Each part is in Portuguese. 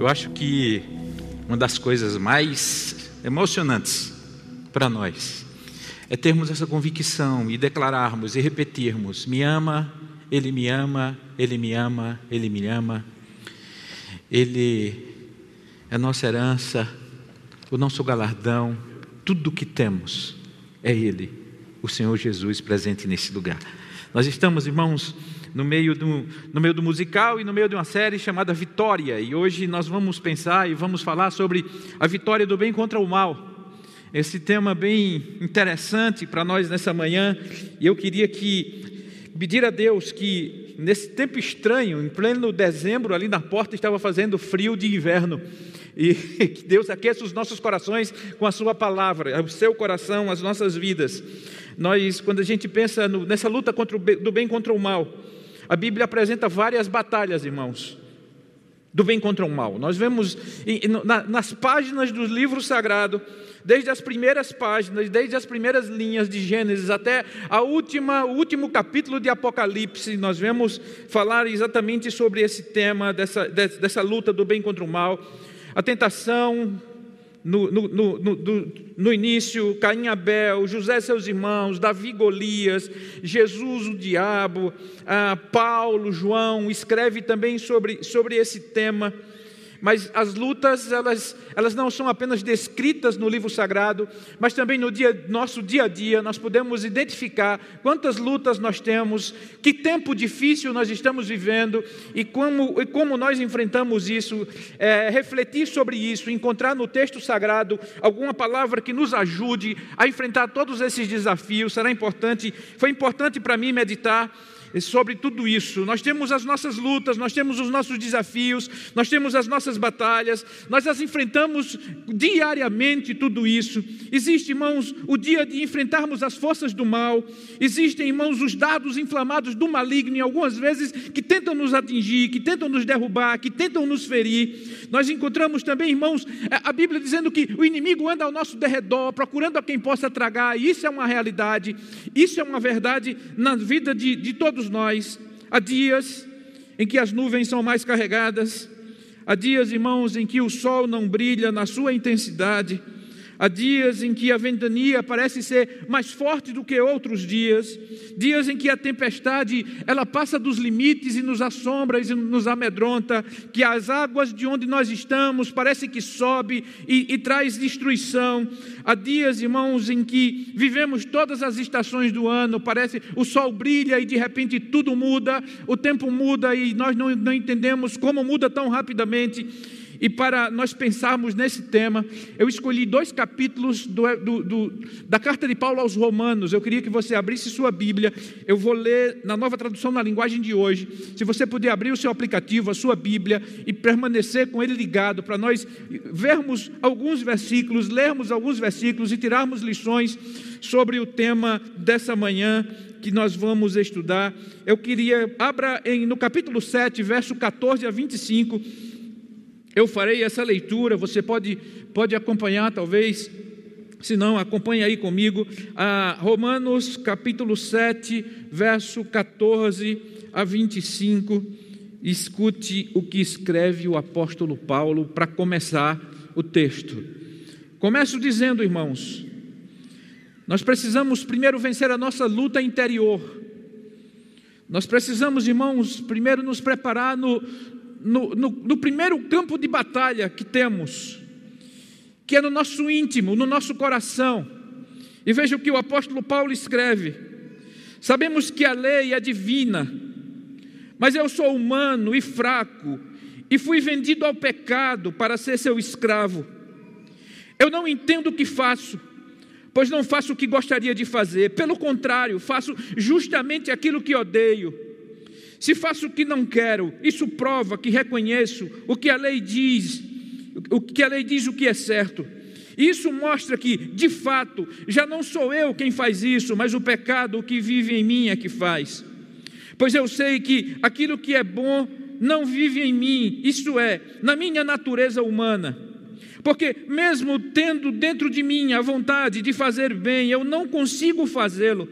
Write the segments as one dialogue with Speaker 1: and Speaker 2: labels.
Speaker 1: Eu acho que uma das coisas mais emocionantes para nós é termos essa convicção e declararmos e repetirmos: Me ama, Ele me ama, Ele me ama, Ele me ama. Ele é nossa herança, o nosso galardão, tudo o que temos é Ele, o Senhor Jesus presente nesse lugar. Nós estamos, irmãos, no meio, do, no meio do musical e no meio de uma série chamada Vitória. E hoje nós vamos pensar e vamos falar sobre a vitória do bem contra o mal. Esse tema bem interessante para nós nessa manhã. E eu queria que pedir a Deus que nesse tempo estranho, em pleno dezembro, ali na porta estava fazendo frio de inverno. E que Deus aqueça os nossos corações com a Sua palavra, o seu coração, as nossas vidas. Nós, quando a gente pensa no, nessa luta o, do bem contra o mal, a Bíblia apresenta várias batalhas, irmãos, do bem contra o mal. Nós vemos nas páginas do livro sagrado, desde as primeiras páginas, desde as primeiras linhas de Gênesis até a última, o último capítulo de Apocalipse, nós vemos falar exatamente sobre esse tema, dessa, dessa luta do bem contra o mal. A tentação, no, no, no, no, início, Caim Abel, José seus irmãos, Davi Golias, Jesus o diabo, ah, Paulo, João, escreve também sobre, sobre esse tema mas as lutas, elas, elas não são apenas descritas no livro sagrado, mas também no dia, nosso dia a dia, nós podemos identificar quantas lutas nós temos, que tempo difícil nós estamos vivendo e como, e como nós enfrentamos isso, é, refletir sobre isso, encontrar no texto sagrado alguma palavra que nos ajude a enfrentar todos esses desafios, será importante, foi importante para mim meditar sobre tudo isso. Nós temos as nossas lutas, nós temos os nossos desafios, nós temos as nossas batalhas, nós as enfrentamos diariamente tudo isso. Existe, irmãos, o dia de enfrentarmos as forças do mal, existem, irmãos, os dados inflamados do maligno, e algumas vezes que tentam nos atingir, que tentam nos derrubar, que tentam nos ferir. Nós encontramos também, irmãos, a Bíblia dizendo que o inimigo anda ao nosso derredor, procurando a quem possa tragar, e isso é uma realidade, isso é uma verdade na vida de, de todos todos nós, há dias em que as nuvens são mais carregadas, há dias, irmãos, em que o sol não brilha na sua intensidade, Há dias em que a ventania parece ser mais forte do que outros dias, dias em que a tempestade ela passa dos limites e nos assombra e nos amedronta, que as águas de onde nós estamos parece que sobe e, e traz destruição. Há dias, irmãos, em que vivemos todas as estações do ano, parece o sol brilha e de repente tudo muda, o tempo muda e nós não, não entendemos como muda tão rapidamente. E para nós pensarmos nesse tema, eu escolhi dois capítulos do, do, do, da carta de Paulo aos Romanos. Eu queria que você abrisse sua Bíblia. Eu vou ler na nova tradução na linguagem de hoje. Se você puder abrir o seu aplicativo, a sua Bíblia, e permanecer com ele ligado, para nós vermos alguns versículos, lermos alguns versículos e tirarmos lições sobre o tema dessa manhã que nós vamos estudar. Eu queria, abra em, no capítulo 7, verso 14 a 25 eu farei essa leitura, você pode, pode acompanhar, talvez, se não, acompanhe aí comigo, a Romanos capítulo 7, verso 14 a 25. Escute o que escreve o apóstolo Paulo para começar o texto. Começo dizendo, irmãos, nós precisamos primeiro vencer a nossa luta interior. Nós precisamos, irmãos, primeiro nos preparar no, no, no, no primeiro campo de batalha que temos, que é no nosso íntimo, no nosso coração. E veja o que o apóstolo Paulo escreve: Sabemos que a lei é divina, mas eu sou humano e fraco, e fui vendido ao pecado para ser seu escravo. Eu não entendo o que faço, pois não faço o que gostaria de fazer, pelo contrário, faço justamente aquilo que odeio. Se faço o que não quero, isso prova que reconheço o que a lei diz, o que a lei diz o que é certo. Isso mostra que, de fato, já não sou eu quem faz isso, mas o pecado que vive em mim é que faz. Pois eu sei que aquilo que é bom não vive em mim, isto é, na minha natureza humana. Porque, mesmo tendo dentro de mim a vontade de fazer bem, eu não consigo fazê-lo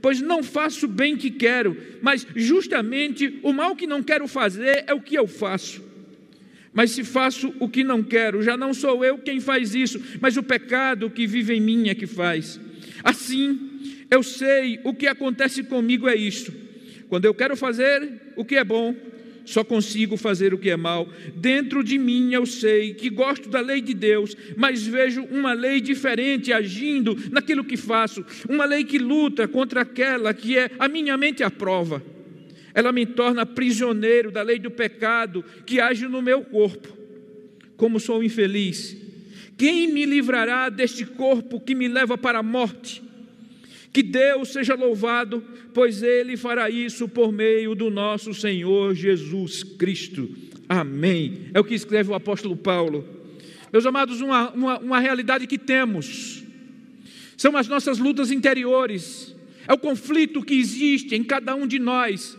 Speaker 1: pois não faço o bem que quero, mas justamente o mal que não quero fazer é o que eu faço.
Speaker 2: Mas se faço o que não quero, já não sou eu quem faz isso, mas o pecado que vive em mim é que faz. Assim, eu sei o que acontece comigo é isto: quando eu quero fazer o que é bom, só consigo fazer o que é mal. Dentro de mim eu sei que gosto da lei de Deus, mas vejo uma lei diferente agindo naquilo que faço, uma lei que luta contra aquela que é a minha mente à prova. Ela me torna prisioneiro da lei do pecado que age no meu corpo. Como sou infeliz, quem me livrará deste corpo que me leva para a morte? Que Deus seja louvado, pois Ele fará isso por meio do nosso Senhor Jesus Cristo. Amém. É o que escreve o apóstolo Paulo. Meus amados, uma, uma, uma realidade que temos são as nossas lutas interiores, é o conflito que existe em cada um de nós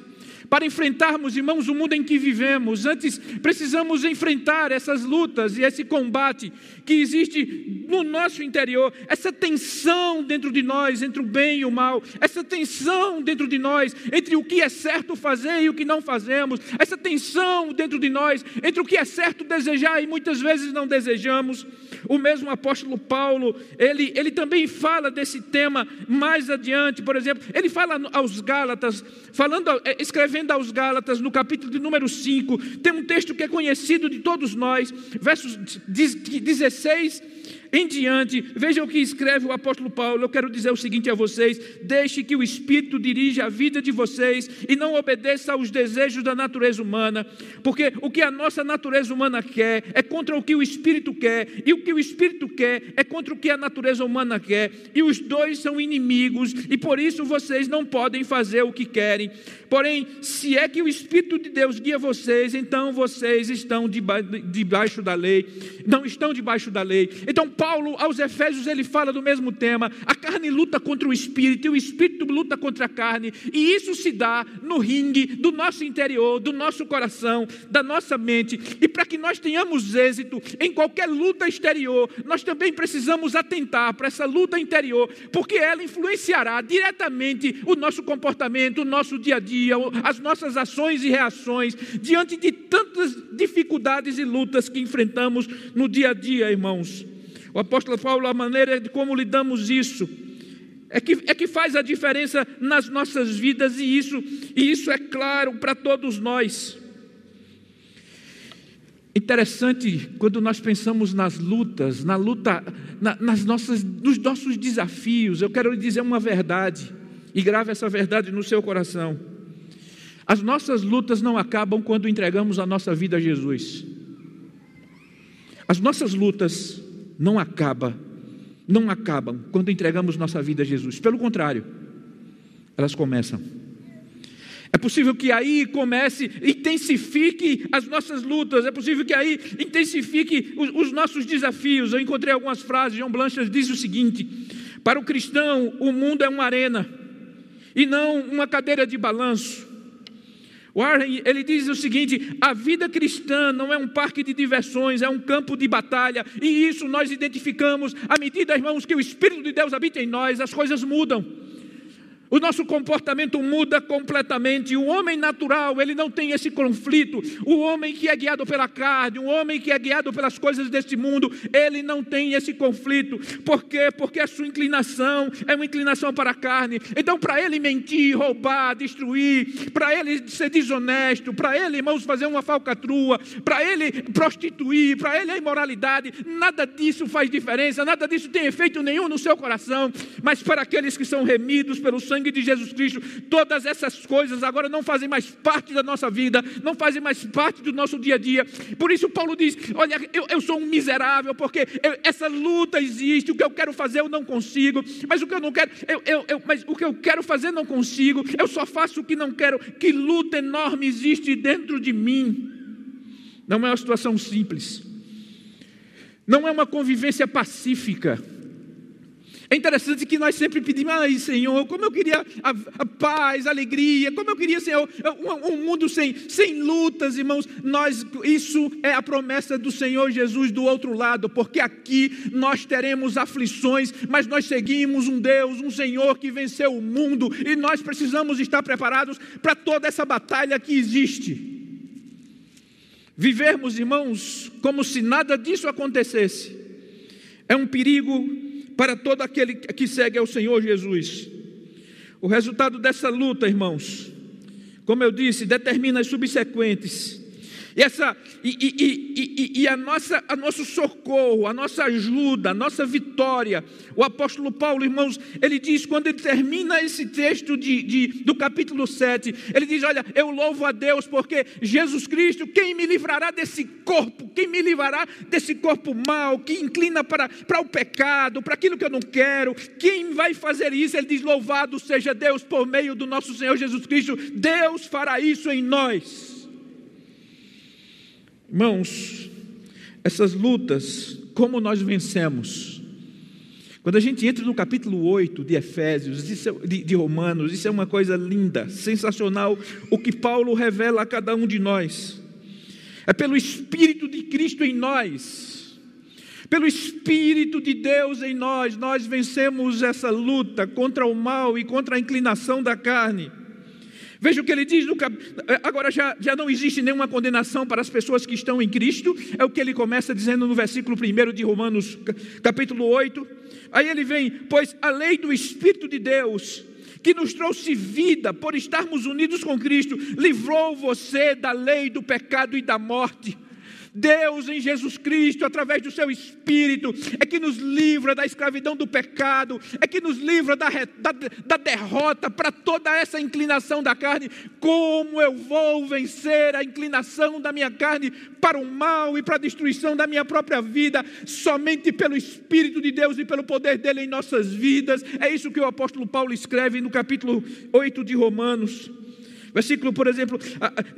Speaker 2: para enfrentarmos, irmãos, o mundo em que vivemos, antes precisamos enfrentar essas lutas e esse combate que existe no nosso interior, essa tensão dentro de nós entre o bem e o mal, essa tensão dentro de nós entre o que é certo fazer e o que não fazemos, essa tensão dentro de nós entre o que é certo desejar e muitas vezes não desejamos. O mesmo apóstolo Paulo, ele, ele também fala desse tema mais adiante, por exemplo, ele fala aos Gálatas, falando, é, escrevendo aos Gálatas, no capítulo de número 5, tem um texto que é conhecido de todos nós, versos 16 em diante, veja o que escreve o apóstolo Paulo. Eu quero dizer o seguinte a vocês: deixe que o Espírito dirija a vida de vocês e não obedeça aos desejos da natureza humana, porque o que a nossa natureza humana quer é contra o que o Espírito quer, e o que o Espírito quer é contra o que a natureza humana quer, e os dois são inimigos, e por isso vocês não podem fazer o que querem. Porém, se é que o Espírito de Deus guia vocês, então vocês estão debaixo da lei, não estão debaixo da lei. Então, Paulo, aos Efésios, ele fala do mesmo tema: a carne luta contra o espírito e o espírito luta contra a carne, e isso se dá no ringue do nosso interior, do nosso coração, da nossa mente. E para que nós tenhamos êxito em qualquer luta exterior, nós também precisamos atentar para essa luta interior, porque ela influenciará diretamente o nosso comportamento, o nosso dia a dia, as nossas ações e reações diante de tantas dificuldades e lutas que enfrentamos no dia a dia, irmãos. O apóstolo Paulo, a maneira de como lidamos isso, é que, é que faz a diferença nas nossas vidas, e isso, e isso é claro para todos nós. Interessante quando nós pensamos nas lutas, na luta, na, nas nossas, nos nossos desafios. Eu quero lhe dizer uma verdade, e grave essa verdade no seu coração. As nossas lutas não acabam quando entregamos a nossa vida a Jesus. As nossas lutas não acaba, não acabam quando entregamos nossa vida a Jesus. Pelo contrário, elas começam. É possível que aí comece, intensifique as nossas lutas, é possível que aí intensifique os, os nossos desafios. Eu encontrei algumas frases, João Blanchard diz o seguinte: para o cristão, o mundo é uma arena e não uma cadeira de balanço. Warren, ele diz o seguinte: a vida cristã não é um parque de diversões, é um campo de batalha, e isso nós identificamos à medida, irmãos, que o Espírito de Deus habita em nós, as coisas mudam. O nosso comportamento muda completamente. O homem natural, ele não tem esse conflito. O homem que é guiado pela carne, o homem que é guiado pelas coisas deste mundo, ele não tem esse conflito. Por quê? Porque a sua inclinação é uma inclinação para a carne. Então, para ele mentir, roubar, destruir, para ele ser desonesto, para ele, irmãos, fazer uma falcatrua, para ele prostituir, para ele a imoralidade, nada disso faz diferença, nada disso tem efeito nenhum no seu coração. Mas para aqueles que são remidos pelo sangue, sangue de Jesus Cristo, todas essas coisas agora não fazem mais parte da nossa vida, não fazem mais parte do nosso dia a dia. Por isso, Paulo diz: Olha, eu, eu sou um miserável, porque eu, essa luta existe, o que eu quero fazer eu não consigo, mas o que eu não quero, eu, eu, eu, mas o que eu quero fazer não consigo, eu só faço o que não quero. Que luta enorme existe dentro de mim. Não é uma situação simples, não é uma convivência pacífica. É interessante que nós sempre pedimos, ai Senhor, como eu queria a, a paz, a alegria, como eu queria, Senhor, um, um, mundo sem, sem lutas, irmãos. Nós, isso é a promessa do Senhor Jesus do outro lado, porque aqui nós teremos aflições, mas nós seguimos um Deus, um Senhor que venceu o mundo, e nós precisamos estar preparados para toda essa batalha que existe. Vivermos, irmãos, como se nada disso acontecesse, é um perigo para todo aquele que segue ao Senhor Jesus. O resultado dessa luta, irmãos, como eu disse, determina as subsequentes. E, essa, e, e, e, e, a, nossa, a nosso socorro, a nossa ajuda, a nossa vitória. O apóstolo Paulo, irmãos, ele diz, quando ele termina esse texto de, de, do capítulo 7, ele diz: Olha, eu louvo a Deus porque Jesus Cristo, quem me livrará desse corpo, quem me livrará desse corpo mau, que inclina para, para o pecado, para aquilo que eu não quero, quem vai fazer isso? Ele diz: Louvado seja Deus por meio do nosso Senhor Jesus Cristo, Deus fará isso em nós. Irmãos, essas lutas, como nós vencemos? Quando a gente entra no capítulo 8 de Efésios, é, de, de Romanos, isso é uma coisa linda, sensacional, o que Paulo revela a cada um de nós. É pelo Espírito de Cristo em nós, pelo Espírito de Deus em nós, nós vencemos essa luta contra o mal e contra a inclinação da carne. Veja o que ele diz, no cap... agora já, já não existe nenhuma condenação para as pessoas que estão em Cristo, é o que ele começa dizendo no versículo 1 de Romanos, capítulo 8. Aí ele vem, pois a lei do Espírito de Deus, que nos trouxe vida por estarmos unidos com Cristo, livrou você da lei do pecado e da morte. Deus em Jesus Cristo, através do seu Espírito, é que nos livra da escravidão do pecado, é que nos livra da, da, da derrota para toda essa inclinação da carne. Como eu vou vencer a inclinação da minha carne para o mal e para a destruição da minha própria vida? Somente pelo Espírito de Deus e pelo poder dele em nossas vidas. É isso que o apóstolo Paulo escreve no capítulo 8 de Romanos. Versículo, por exemplo,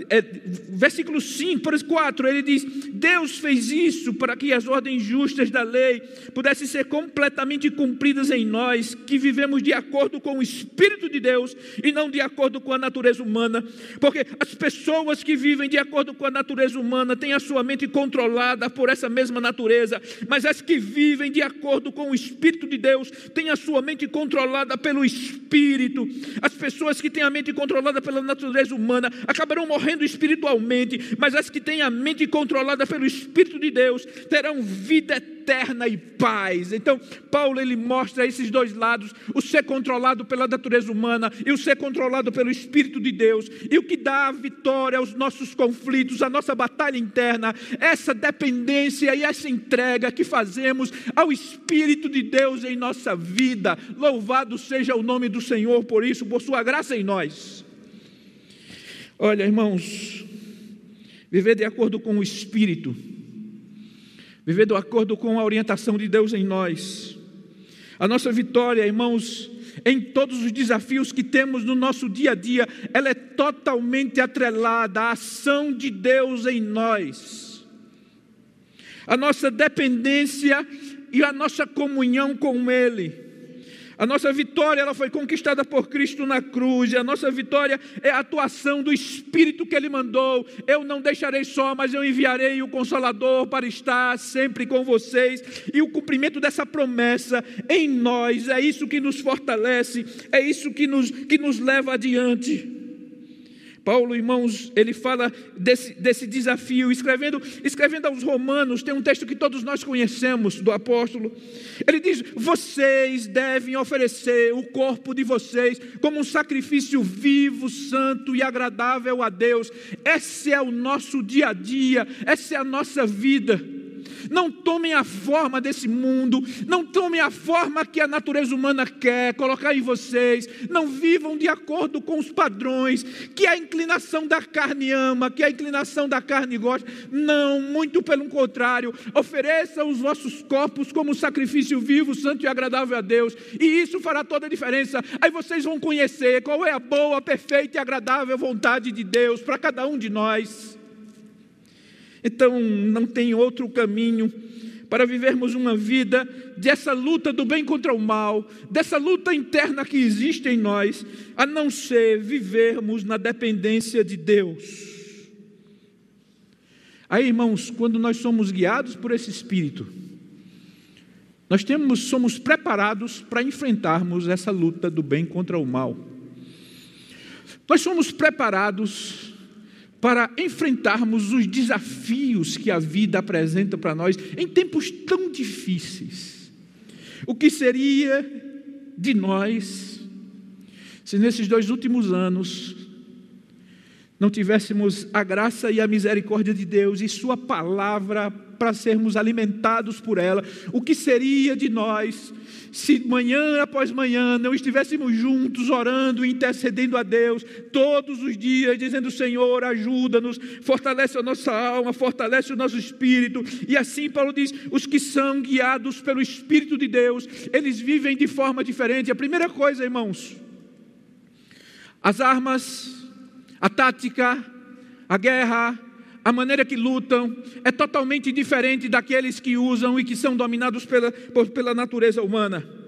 Speaker 2: é, versículo 5, por 4, ele diz: Deus fez isso para que as ordens justas da lei pudessem ser completamente cumpridas em nós, que vivemos de acordo com o Espírito de Deus e não de acordo com a natureza humana, porque as pessoas que vivem de acordo com a natureza humana têm a sua mente controlada por essa mesma natureza, mas as que vivem de acordo com o Espírito de Deus têm a sua mente controlada pelo Espírito. As pessoas que têm a mente controlada pela natureza natureza humana acabarão morrendo espiritualmente, mas as que têm a mente controlada pelo Espírito de Deus terão vida eterna e paz. Então, Paulo ele mostra esses dois lados: o ser controlado pela natureza humana e o ser controlado pelo Espírito de Deus. E o que dá a vitória aos nossos conflitos, a nossa batalha interna, essa dependência e essa entrega que fazemos ao Espírito de Deus em nossa vida. Louvado seja o nome do Senhor por isso, por sua graça em nós. Olha, irmãos, viver de acordo com o Espírito, viver de acordo com a orientação de Deus em nós. A nossa vitória, irmãos, em todos os desafios que temos no nosso dia a dia, ela é totalmente atrelada à ação de Deus em nós. A nossa dependência e a nossa comunhão com Ele. A nossa vitória ela foi conquistada por Cristo na cruz, e a nossa vitória é a atuação do Espírito que Ele mandou. Eu não deixarei só, mas eu enviarei o Consolador para estar sempre com vocês. E o cumprimento dessa promessa em nós é isso que nos fortalece, é isso que nos, que nos leva adiante. Paulo, irmãos, ele fala desse, desse desafio, escrevendo, escrevendo aos Romanos, tem um texto que todos nós conhecemos do apóstolo. Ele diz: Vocês devem oferecer o corpo de vocês como um sacrifício vivo, santo e agradável a Deus. Esse é o nosso dia a dia, essa é a nossa vida. Não tomem a forma desse mundo, não tomem a forma que a natureza humana quer colocar em vocês, não vivam de acordo com os padrões que a inclinação da carne ama, que a inclinação da carne gosta. Não, muito pelo contrário, ofereçam os vossos corpos como sacrifício vivo, santo e agradável a Deus, e isso fará toda a diferença. Aí vocês vão conhecer qual é a boa, perfeita e agradável vontade de Deus para cada um de nós. Então, não tem outro caminho para vivermos uma vida dessa luta do bem contra o mal, dessa luta interna que existe em nós, a não ser vivermos na dependência de Deus. Aí, irmãos, quando nós somos guiados por esse Espírito, nós temos, somos preparados para enfrentarmos essa luta do bem contra o mal. Nós somos preparados para enfrentarmos os desafios que a vida apresenta para nós em tempos tão difíceis. O que seria de nós se nesses dois últimos anos não tivéssemos a graça e a misericórdia de Deus e Sua palavra para sermos alimentados por ela, o que seria de nós se manhã após manhã não estivéssemos juntos orando e intercedendo a Deus todos os dias, dizendo: Senhor, ajuda-nos, fortalece a nossa alma, fortalece o nosso espírito. E assim Paulo diz: os que são guiados pelo Espírito de Deus, eles vivem de forma diferente. A primeira coisa, irmãos, as armas, a tática, a guerra, a maneira que lutam é totalmente diferente daqueles que usam e que são dominados pela, pela natureza humana.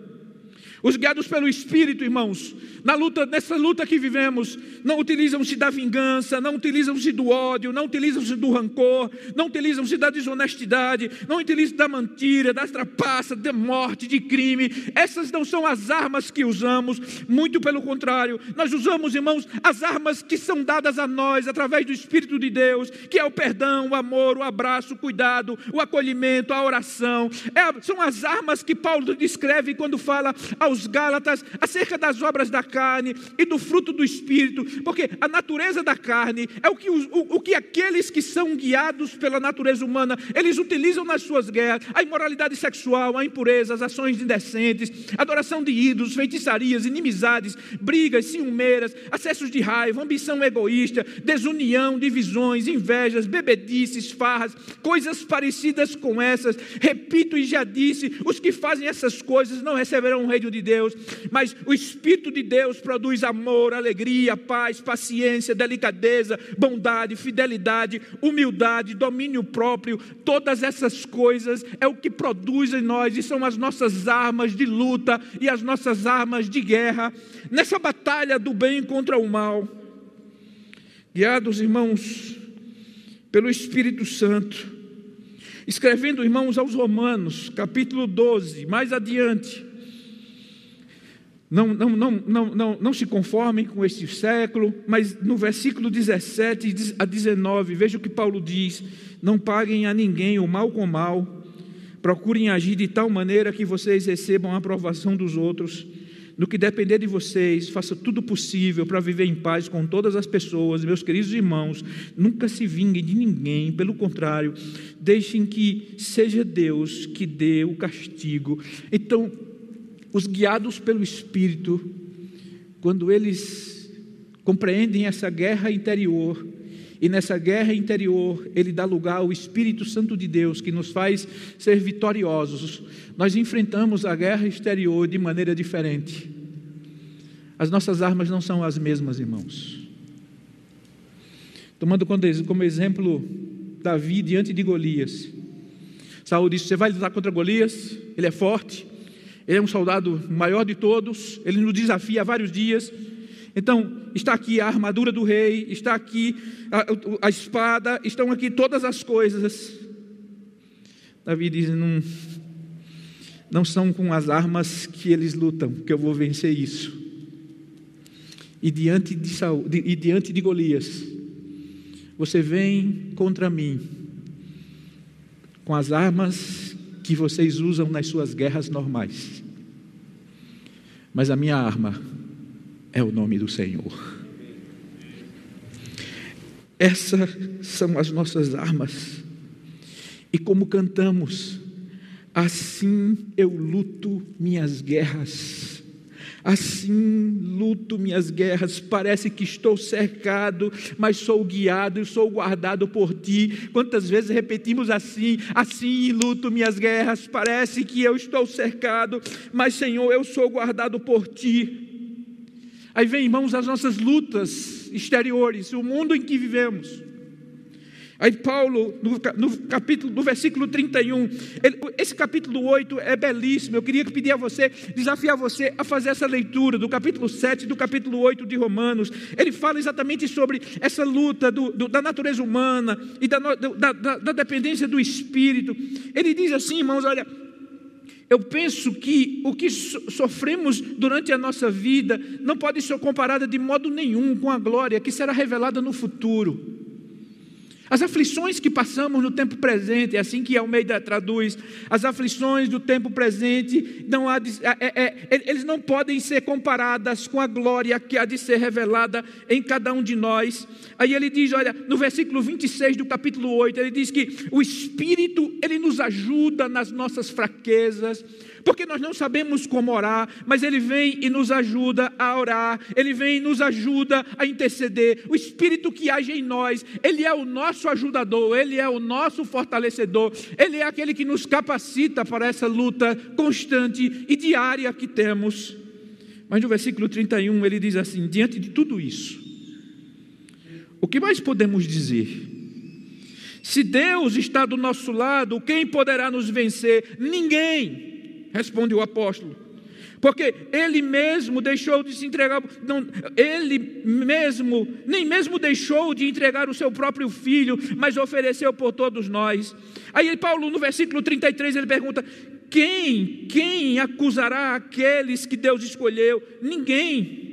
Speaker 2: Os guiados pelo Espírito, irmãos, na luta, nessa luta que vivemos, não utilizam-se da vingança, não utilizam-se do ódio, não utilizam-se do rancor, não utilizam-se da desonestidade, não utilizam da mentira, da trapaça, da morte, de crime. Essas não são as armas que usamos, muito pelo contrário, nós usamos, irmãos, as armas que são dadas a nós através do Espírito de Deus, que é o perdão, o amor, o abraço, o cuidado, o acolhimento, a oração. É, são as armas que Paulo descreve quando fala aos Gálatas acerca das obras da carne e do fruto do espírito, porque a natureza da carne é o que, o, o que aqueles que são guiados pela natureza humana, eles utilizam nas suas guerras, a imoralidade sexual, a impureza, as ações indecentes, adoração de ídolos, feitiçarias, inimizades, brigas, ciumeiras, acessos de raiva, ambição egoísta, desunião, divisões, invejas, bebedices, farras, coisas parecidas com essas. Repito e já disse, os que fazem essas coisas não receberão o reino de Deus, mas o Espírito de Deus Deus produz amor, alegria, paz, paciência, delicadeza, bondade, fidelidade, humildade, domínio próprio. Todas essas coisas é o que produz em nós e são as nossas armas de luta e as nossas armas de guerra nessa batalha do bem contra o mal. Guiados, irmãos, pelo Espírito Santo, escrevendo, irmãos, aos Romanos, capítulo 12, mais adiante não, não, não, não, não, não se conformem com este século, mas no versículo 17 a 19, veja o que Paulo diz: Não paguem a ninguém o mal com mal, procurem agir de tal maneira que vocês recebam a aprovação dos outros. No que depender de vocês, faça tudo possível para viver em paz com todas as pessoas, meus queridos irmãos. Nunca se vinguem de ninguém, pelo contrário, deixem que seja Deus que dê o castigo. Então, os guiados pelo Espírito, quando eles compreendem essa guerra interior, e nessa guerra interior, ele dá lugar ao Espírito Santo de Deus, que nos faz ser vitoriosos. Nós enfrentamos a guerra exterior de maneira diferente. As nossas armas não são as mesmas, irmãos. Tomando como exemplo Davi diante de Golias. Saúl disse: Você vai lutar contra Golias? Ele é forte, ele é um soldado maior de todos, ele nos desafia há vários dias. Então, está aqui a armadura do rei, está aqui a, a espada, estão aqui todas as coisas. Davi diz: não, não são com as armas que eles lutam que eu vou vencer isso. E diante de, Saul, de, e diante de Golias, você vem contra mim com as armas que vocês usam nas suas guerras normais. Mas a minha arma é o nome do Senhor. Essas são as nossas armas. E como cantamos, assim eu luto minhas guerras. Assim luto minhas guerras, parece que estou cercado, mas sou guiado e sou guardado por ti. Quantas vezes repetimos assim? Assim luto minhas guerras, parece que eu estou cercado, mas Senhor, eu sou guardado por ti. Aí vem, irmãos, as nossas lutas exteriores, o mundo em que vivemos. Aí Paulo, no, no, capítulo, no versículo 31, ele, esse capítulo 8 é belíssimo. Eu queria pedir a você, desafiar você a fazer essa leitura do capítulo 7 do capítulo 8 de Romanos. Ele fala exatamente sobre essa luta do, do, da natureza humana e da, da, da, da dependência do Espírito. Ele diz assim, irmãos, olha, eu penso que o que sofremos durante a nossa vida não pode ser comparado de modo nenhum com a glória que será revelada no futuro. As aflições que passamos no tempo presente, é assim que Almeida traduz, as aflições do tempo presente, não há de, é, é, é, eles não podem ser comparadas com a glória que há de ser revelada em cada um de nós. Aí ele diz, olha, no versículo 26 do capítulo 8, ele diz que o Espírito, ele nos ajuda nas nossas fraquezas, porque nós não sabemos como orar, mas Ele vem e nos ajuda a orar, Ele vem e nos ajuda a interceder. O Espírito que age em nós, Ele é o nosso ajudador, Ele é o nosso fortalecedor, Ele é aquele que nos capacita para essa luta constante e diária que temos. Mas no versículo 31 ele diz assim: diante de tudo isso, o que mais podemos dizer? Se Deus está do nosso lado, quem poderá nos vencer? Ninguém responde o apóstolo. Porque ele mesmo deixou de se entregar, não, ele mesmo, nem mesmo deixou de entregar o seu próprio filho, mas ofereceu por todos nós. Aí Paulo, no versículo 33, ele pergunta: quem, quem acusará aqueles que Deus escolheu? Ninguém.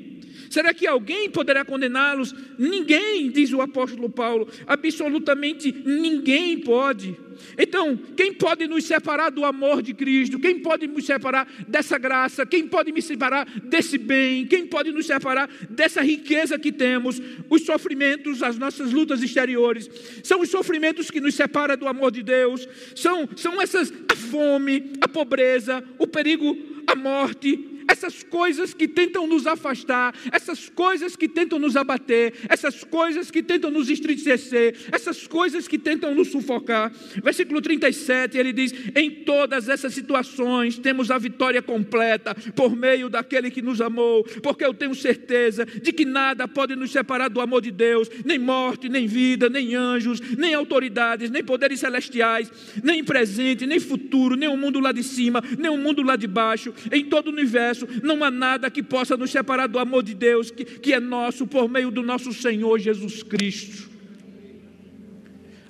Speaker 2: Será que alguém poderá condená-los? Ninguém, diz o apóstolo Paulo, absolutamente ninguém pode. Então, quem pode nos separar do amor de Cristo? Quem pode nos separar dessa graça? Quem pode me separar desse bem? Quem pode nos separar dessa riqueza que temos? Os sofrimentos, as nossas lutas exteriores, são os sofrimentos que nos separam do amor de Deus, são, são essas a fome, a pobreza, o perigo, a morte, essas coisas que tentam nos afastar, essas coisas que tentam nos abater, essas coisas que tentam nos entristecer, essas coisas que tentam nos sufocar. Versículo 37, ele diz: Em todas essas situações temos a vitória completa por meio daquele que nos amou, porque eu tenho certeza de que nada pode nos separar do amor de Deus, nem morte, nem vida, nem anjos, nem autoridades, nem poderes celestiais, nem presente, nem futuro, nem o mundo lá de cima, nem o mundo lá de baixo, em todo o universo não há nada que possa nos separar do amor de Deus, que, que é nosso por meio do nosso Senhor Jesus Cristo.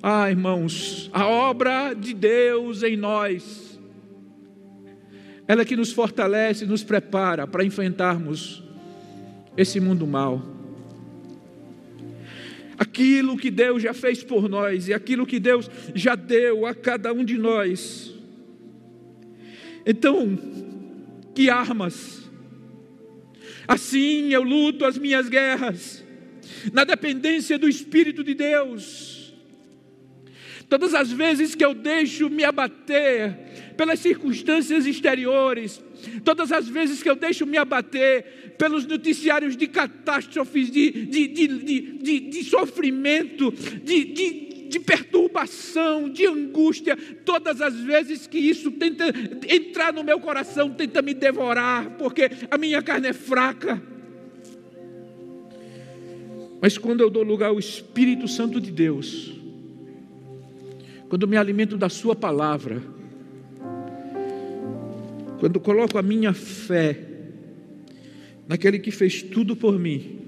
Speaker 2: Ah, irmãos, a obra de Deus em nós, ela é que nos fortalece, nos prepara para enfrentarmos esse mundo mal. Aquilo que Deus já fez por nós e aquilo que Deus já deu a cada um de nós. Então, que armas. Assim eu luto as minhas guerras, na dependência do Espírito de Deus. Todas as vezes que eu deixo me abater pelas circunstâncias exteriores, todas as vezes que eu deixo me abater pelos noticiários de catástrofes, de, de, de, de, de sofrimento, de, de perturbação, de angústia, todas as vezes que isso tenta entrar no meu coração, tenta me devorar, porque a minha carne é fraca. Mas quando eu dou lugar ao Espírito Santo de Deus, quando me alimento da Sua palavra, quando coloco a minha fé naquele que fez tudo por mim,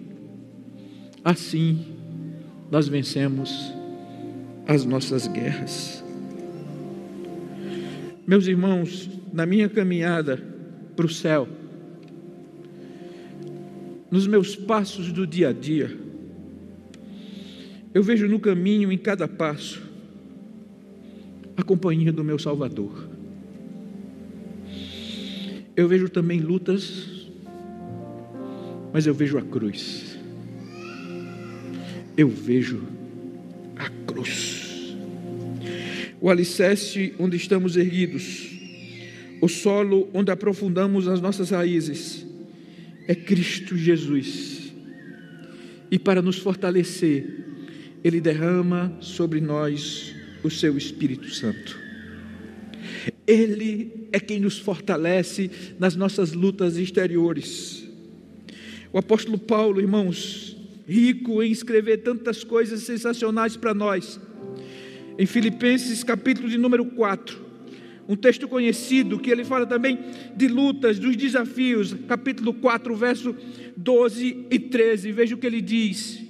Speaker 2: assim nós vencemos as nossas guerras. Meus irmãos, na minha caminhada para o céu, nos meus passos do dia a dia, eu vejo no caminho, em cada passo, a companhia do meu Salvador. Eu vejo também lutas, mas eu vejo a cruz. Eu vejo O alicerce onde estamos erguidos, o solo onde aprofundamos as nossas raízes, é Cristo Jesus. E para nos fortalecer, Ele derrama sobre nós o seu Espírito Santo. Ele é quem nos fortalece nas nossas lutas exteriores. O apóstolo Paulo, irmãos, rico em escrever tantas coisas sensacionais para nós. Em Filipenses, capítulo de número 4, um texto conhecido que ele fala também de lutas, dos desafios, capítulo 4, verso 12 e 13. Veja o que ele diz.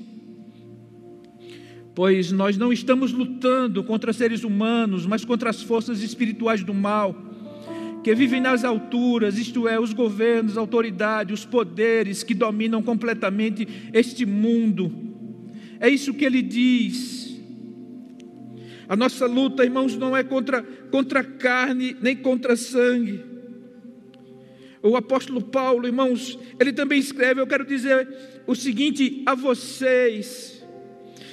Speaker 2: Pois nós não estamos lutando contra seres humanos, mas contra as forças espirituais do mal que vivem nas alturas, isto é, os governos, autoridades, os poderes que dominam completamente este mundo. É isso que ele diz. A nossa luta, irmãos, não é contra, contra carne nem contra sangue. O apóstolo Paulo, irmãos, ele também escreve: Eu quero dizer o seguinte a vocês.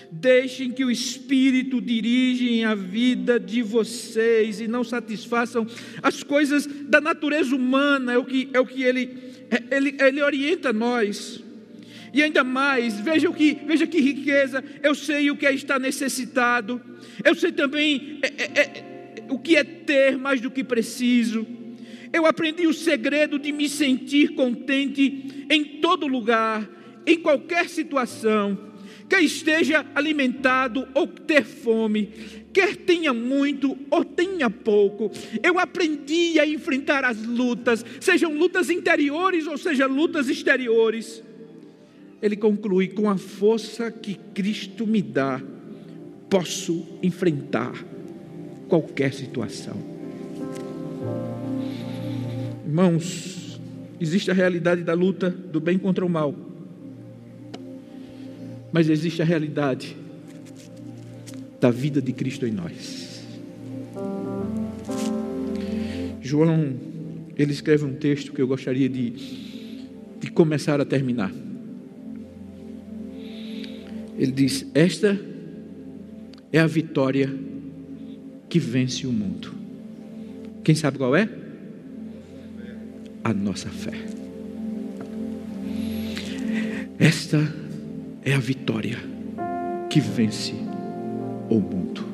Speaker 2: Deixem que o Espírito dirija a vida de vocês e não satisfaçam as coisas da natureza humana, é o que, é o que ele, é, ele, ele orienta nós. E ainda mais, veja o que, veja que riqueza, eu sei o que é estar necessitado, eu sei também é, é, é, o que é ter mais do que preciso. Eu aprendi o segredo de me sentir contente em todo lugar, em qualquer situação, quer esteja alimentado ou ter fome, quer tenha muito ou tenha pouco. Eu aprendi a enfrentar as lutas, sejam lutas interiores ou sejam lutas exteriores ele conclui: com a força que Cristo me dá, posso enfrentar qualquer situação. Irmãos, existe a realidade da luta do bem contra o mal, mas existe a realidade da vida de Cristo em nós. João, ele escreve um texto que eu gostaria de, de começar a terminar. Ele diz: Esta é a vitória que vence o mundo. Quem sabe qual é? A nossa fé. Esta é a vitória que vence o mundo.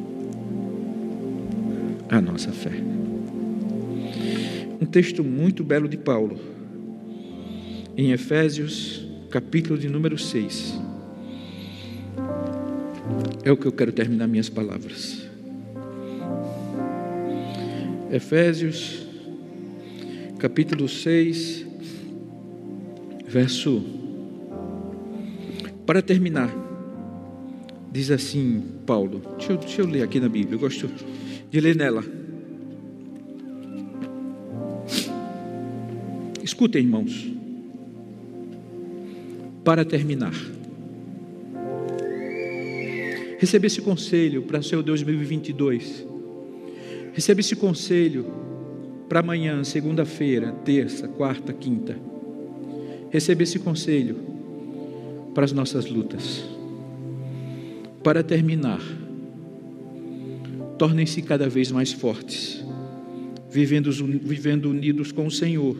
Speaker 2: A nossa fé. Um texto muito belo de Paulo, em Efésios, capítulo de número 6 é o que eu quero terminar minhas palavras. Efésios, capítulo 6, verso. Para terminar, diz assim Paulo. Deixa eu, deixa eu ler aqui na Bíblia, eu gosto de ler nela. Escutem, irmãos. Para terminar. Receba esse conselho para o seu 2022. Receba esse conselho para amanhã, segunda-feira, terça, quarta, quinta. Receba esse conselho para as nossas lutas. Para terminar, tornem-se cada vez mais fortes, vivendo, vivendo unidos com o Senhor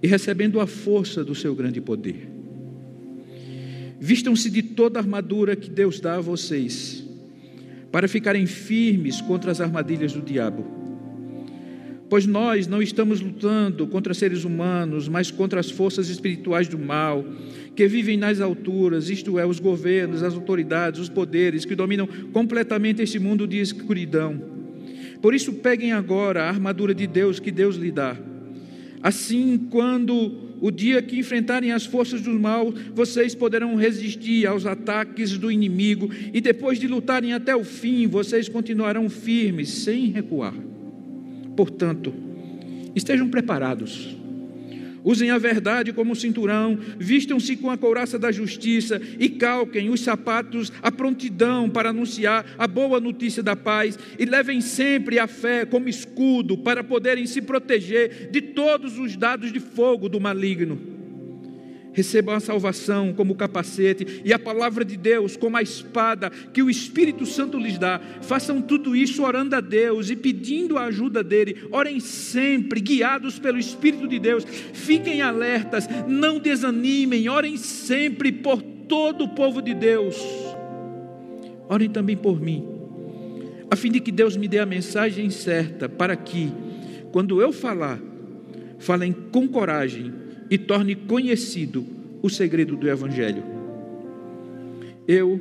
Speaker 2: e recebendo a força do seu grande poder. Vistam-se de toda a armadura que Deus dá a vocês, para ficarem firmes contra as armadilhas do diabo. Pois nós não estamos lutando contra seres humanos, mas contra as forças espirituais do mal, que vivem nas alturas, isto é, os governos, as autoridades, os poderes que dominam completamente este mundo de escuridão. Por isso, peguem agora a armadura de Deus que Deus lhe dá. Assim, quando o dia que enfrentarem as forças do mal, vocês poderão resistir aos ataques do inimigo e depois de lutarem até o fim, vocês continuarão firmes, sem recuar. Portanto, estejam preparados. Usem a verdade como cinturão, vistam-se com a couraça da justiça e calquem os sapatos à prontidão para anunciar a boa notícia da paz e levem sempre a fé como escudo para poderem se proteger de todos os dados de fogo do maligno recebam a salvação como capacete e a palavra de Deus como a espada que o Espírito Santo lhes dá. Façam tudo isso orando a Deus e pedindo a ajuda dele. Orem sempre, guiados pelo Espírito de Deus. Fiquem alertas, não desanimem, orem sempre por todo o povo de Deus. Orem também por mim, a fim de que Deus me dê a mensagem certa para que, quando eu falar, falem com coragem e torne conhecido o segredo do Evangelho. Eu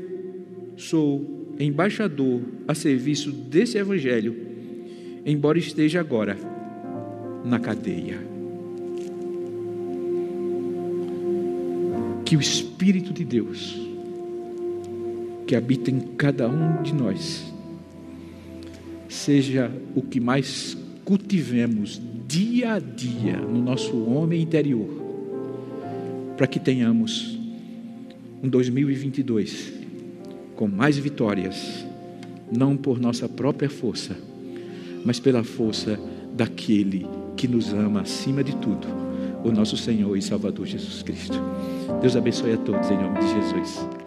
Speaker 2: sou embaixador a serviço desse Evangelho, embora esteja agora na cadeia. Que o Espírito de Deus, que habita em cada um de nós, seja o que mais cultivemos dia a dia no nosso homem interior, para que tenhamos um 2022 com mais vitórias, não por nossa própria força, mas pela força daquele que nos ama acima de tudo, o nosso Senhor e Salvador Jesus Cristo. Deus abençoe a todos em nome de Jesus.